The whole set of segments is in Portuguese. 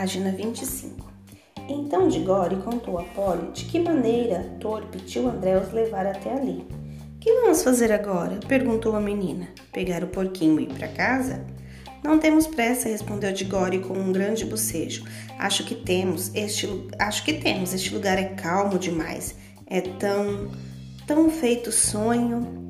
Página 25. Então Digore contou a Polly de que maneira torpe tio André os levara até ali. Que vamos fazer agora? perguntou a menina. Pegar o porquinho e ir para casa? Não temos pressa, respondeu Digore com um grande bocejo. Acho que temos. Este, acho que temos. Este lugar é calmo demais. É tão, tão feito sonho.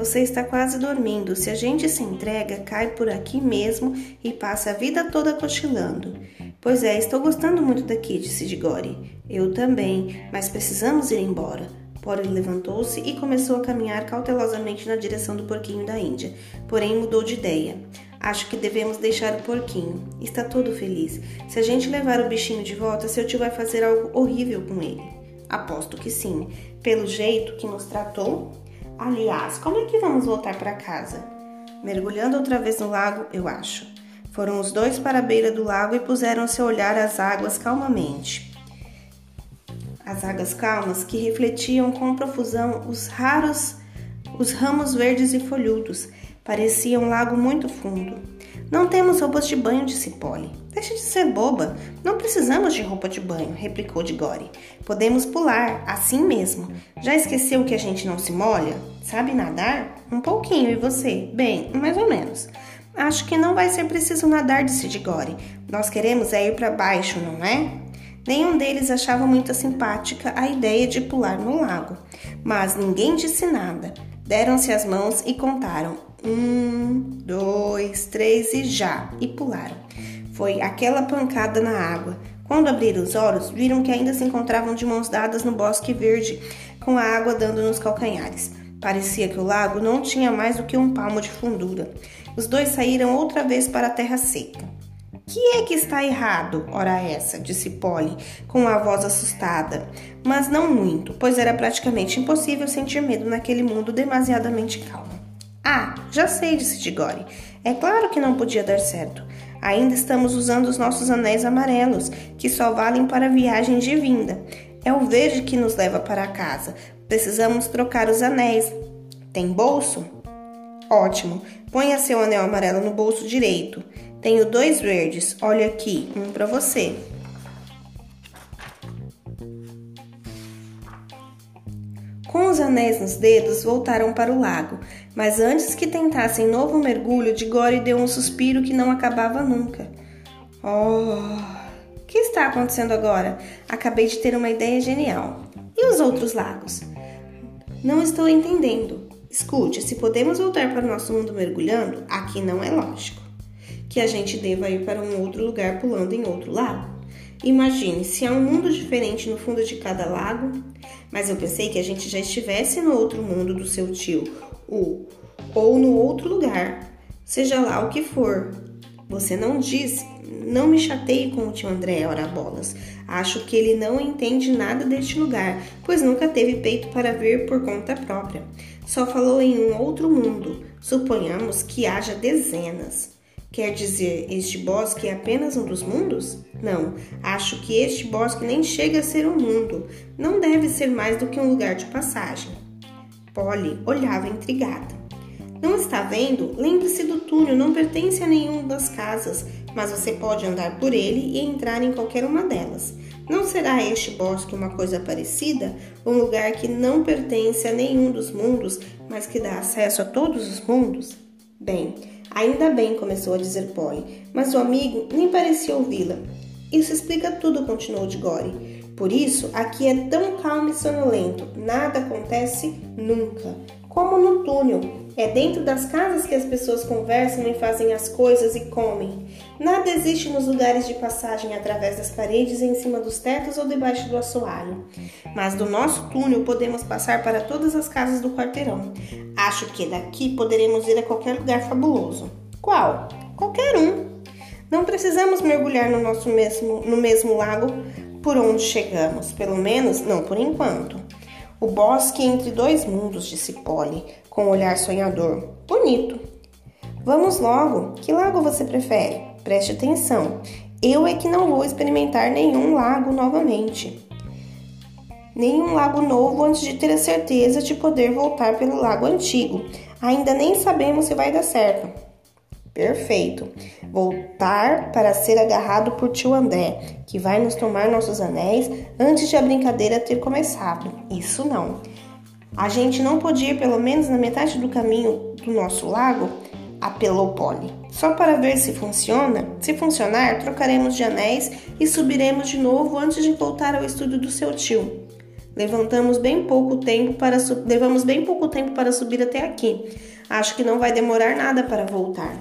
Você está quase dormindo. Se a gente se entrega, cai por aqui mesmo e passa a vida toda cochilando. Pois é, estou gostando muito daqui, disse Digore. Eu também, mas precisamos ir embora. Polly levantou-se e começou a caminhar cautelosamente na direção do porquinho da Índia, porém mudou de ideia. Acho que devemos deixar o porquinho. Está todo feliz. Se a gente levar o bichinho de volta, seu tio vai fazer algo horrível com ele. Aposto que sim. Pelo jeito que nos tratou, Aliás, como é que vamos voltar para casa? Mergulhando outra vez no lago, eu acho. Foram os dois para a beira do lago e puseram-se a olhar as águas calmamente. As águas calmas que refletiam com profusão os raros os ramos verdes e folhudos. Parecia um lago muito fundo. Não temos roupas de banho, disse Polly. Deixe de ser boba. Não precisamos de roupa de banho, replicou Digore. Podemos pular, assim mesmo. Já esqueceu que a gente não se molha? Sabe nadar? Um pouquinho, e você? Bem, mais ou menos. Acho que não vai ser preciso nadar, disse Digore. Nós queremos é ir para baixo, não é? Nenhum deles achava muito simpática a ideia de pular no lago, mas ninguém disse nada. Deram-se as mãos e contaram um, dois, três e já! E pularam. Foi aquela pancada na água. Quando abriram os olhos, viram que ainda se encontravam de mãos dadas no bosque verde, com a água dando nos calcanhares. Parecia que o lago não tinha mais do que um palmo de fundura. Os dois saíram outra vez para a terra seca. Que é que está errado, ora essa? disse Polly, com a voz assustada, mas não muito, pois era praticamente impossível sentir medo naquele mundo demasiadamente calmo. Ah, já sei, disse Digore. É claro que não podia dar certo. Ainda estamos usando os nossos anéis amarelos, que só valem para viagem de vinda. É o verde que nos leva para casa. Precisamos trocar os anéis. Tem bolso? Ótimo. Ponha seu anel amarelo no bolso direito. Tenho dois verdes. Olha aqui, um para você. Com os anéis nos dedos, voltaram para o lago, mas antes que tentassem novo mergulho, Digore deu um suspiro que não acabava nunca. Oh, o que está acontecendo agora? Acabei de ter uma ideia genial. E os outros lagos? Não estou entendendo. Escute, se podemos voltar para o nosso mundo mergulhando, aqui não é lógico que a gente deva ir para um outro lugar pulando em outro lago. Imagine se há um mundo diferente no fundo de cada lago. Mas eu pensei que a gente já estivesse no outro mundo do seu tio, o, ou no outro lugar, seja lá o que for. Você não disse, não me chateie com o tio André, ora bolas. Acho que ele não entende nada deste lugar, pois nunca teve peito para ver por conta própria. Só falou em um outro mundo. Suponhamos que haja dezenas. Quer dizer, este bosque é apenas um dos mundos? Não, acho que este bosque nem chega a ser um mundo. Não deve ser mais do que um lugar de passagem. Polly olhava intrigada. Não está vendo? Lembre-se do túnel, não pertence a nenhuma das casas, mas você pode andar por ele e entrar em qualquer uma delas. Não será este bosque uma coisa parecida? Um lugar que não pertence a nenhum dos mundos, mas que dá acesso a todos os mundos? Bem, Ainda bem, começou a dizer Polly, mas o amigo nem parecia ouvi-la. Isso explica tudo, continuou Digore. Por isso, aqui é tão calmo e sonolento, nada acontece nunca. Como no túnel, é dentro das casas que as pessoas conversam e fazem as coisas e comem. Nada existe nos lugares de passagem através das paredes, em cima dos tetos ou debaixo do assoalho. Mas do nosso túnel podemos passar para todas as casas do quarteirão. Acho que daqui poderemos ir a qualquer lugar fabuloso. Qual? Qualquer um. Não precisamos mergulhar no nosso mesmo, no mesmo lago por onde chegamos, pelo menos não por enquanto. O bosque entre dois mundos, disse Polly, com um olhar sonhador. Bonito. Vamos logo. Que lago você prefere? Preste atenção. Eu é que não vou experimentar nenhum lago novamente. Nenhum lago novo antes de ter a certeza de poder voltar pelo lago antigo. Ainda nem sabemos se vai dar certo. Perfeito. Voltar para ser agarrado por tio André, que vai nos tomar nossos anéis antes de a brincadeira ter começado. Isso não. A gente não podia ir pelo menos na metade do caminho do nosso lago? Apelou Polly. Só para ver se funciona? Se funcionar, trocaremos de anéis e subiremos de novo antes de voltar ao estúdio do seu tio. Levantamos bem pouco tempo para levamos bem pouco tempo para subir até aqui. Acho que não vai demorar nada para voltar.